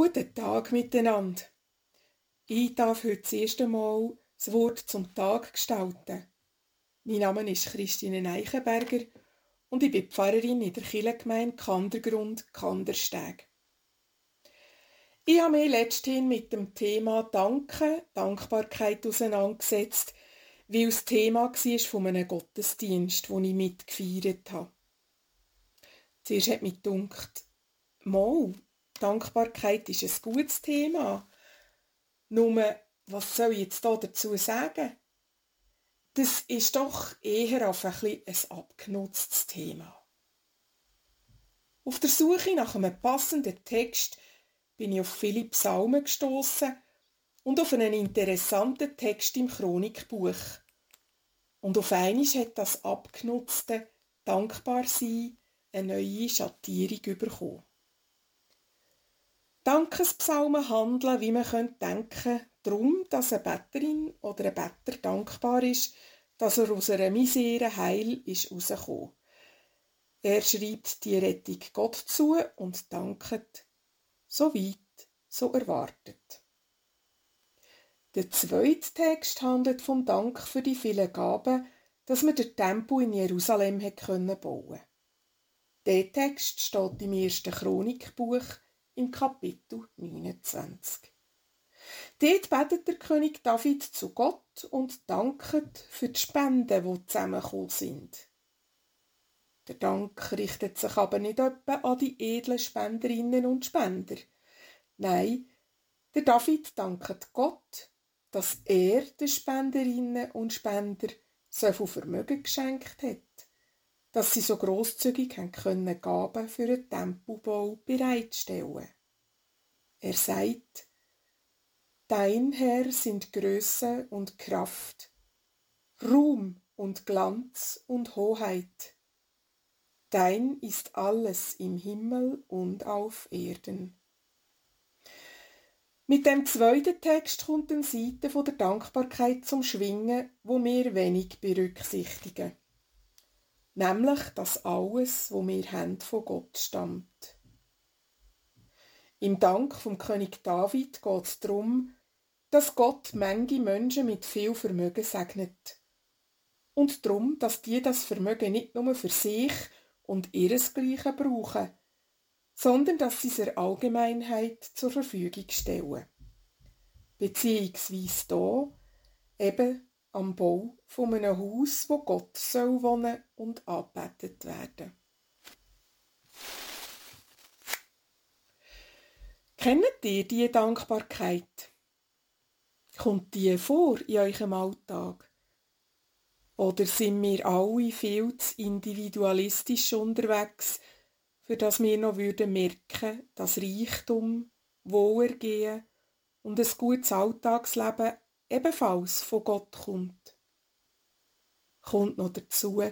Guten Tag miteinander. Ich darf heute das erste Mal das Wort zum Tag gestalten. Mein Name ist Christine Eichenberger und ich bin Pfarrerin in der Kirchengemeinde Kandergrund Kandersteg. Ich habe mich letzthin mit dem Thema Danken, Dankbarkeit auseinandergesetzt, weil es Thema war von einem Gottesdienst, den ich mitgefeiert habe. Zuerst hat mich gedacht, mal, Dankbarkeit ist ein gutes Thema. Nur, was soll ich jetzt da dazu sagen? Das ist doch eher auf ein, ein abgenutztes Thema. Auf der Suche nach einem passenden Text bin ich auf viele Psalmen gestoßen und auf einen interessanten Text im Chronikbuch. Und auf einmal hat das abgenutzte Dankbarsein eine neue Schattierung bekommen. Dankespsalmen handeln, wie man könnte denken, darum, dass eine Betterin oder ein Better dankbar ist, dass er aus einer Misere heil ist rausgekommen. Er schreibt die Rettung Gott zu und danket, so weit, so erwartet. Der zweite Text handelt vom Dank für die vielen Gaben, dass man den Tempel in Jerusalem bauen konnte. Der Text steht im ersten Chronikbuch, im Kapitel 29. Dort betet der König David zu Gott und danket für die Spenden, die zusammengekommen sind. Der Dank richtet sich aber nicht etwa an die edlen Spenderinnen und Spender. Nein, der David danket Gott, dass er den Spenderinnen und Spender so viel Vermögen geschenkt hat dass sie so großzügig können Gaben für den Tempelbau bereitstellen. Er sagt, Dein Herr sind Größe und Kraft, Ruhm und Glanz und Hoheit. Dein ist alles im Himmel und auf Erden. Mit dem zweiten Text kommt eine Seite von der Dankbarkeit zum Schwingen, wo wir wenig berücksichtigen nämlich dass alles, wo wir haben, von Gott stammt. Im Dank vom König David geht es darum, dass Gott Menge Menschen mit viel Vermögen segnet. Und darum, dass die das Vermögen nicht nur für sich und ihresgleichen brauchen, sondern dass sie es der Allgemeinheit zur Verfügung stellen. Beziehungsweise da eben am Bau von einem Haus, wo Gott soll wohnen und angebetet werden. Kennt ihr diese Dankbarkeit? Kommt die vor in eurem Alltag? Oder sind wir alle viel zu individualistisch unterwegs, für das wir noch würden merken, dass Reichtum, Wohlergehen und ein gutes Alltagsleben ebenfalls von Gott kommt. Kommt noch dazu,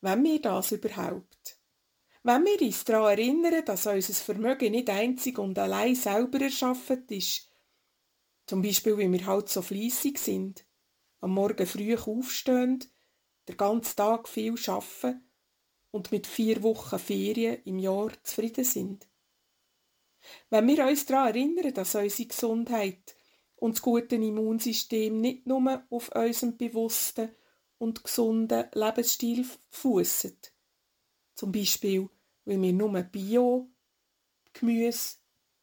wenn wir das überhaupt. Wenn wir uns daran erinnern, dass unser Vermögen nicht einzig und allein selber erschaffen ist, zum Beispiel, weil wir halt so fleissig sind, am Morgen früh aufstehen, den ganzen Tag viel arbeiten und mit vier Wochen Ferien im Jahr zufrieden sind. Wenn wir uns daran erinnern, dass unsere Gesundheit und das gute Immunsystem nicht nur auf unserem bewussten und gesunden Lebensstil fußen. Zum Beispiel, weil wir nur Bio, Gemüse,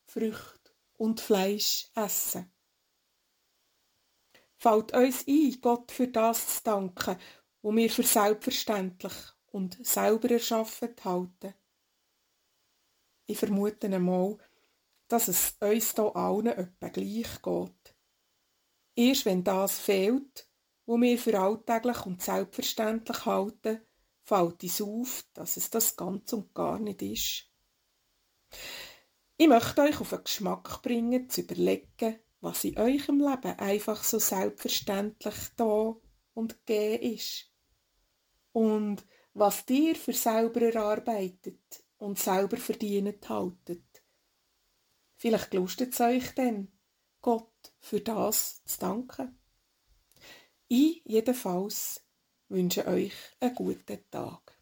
Früchte und Fleisch essen. Fällt uns ein, Gott für das zu danken, wo wir für selbstverständlich und selber erschaffen halten. Ich vermute einmal, dass es uns hier allen etwa gleich geht. Erst wenn das fehlt, wo wir für alltäglich und selbstverständlich halten, fällt uns auf, dass es das ganz und gar nicht ist. Ich möchte euch auf den Geschmack bringen, zu überlegen, was in eurem Leben einfach so selbstverständlich da und gegeben ist. Und was dir für selber erarbeitet und selber verdient haltet. Vielleicht lustet es euch dann, Für das zu danken. Ich jedenfalls wünsche euch einen guten Tag.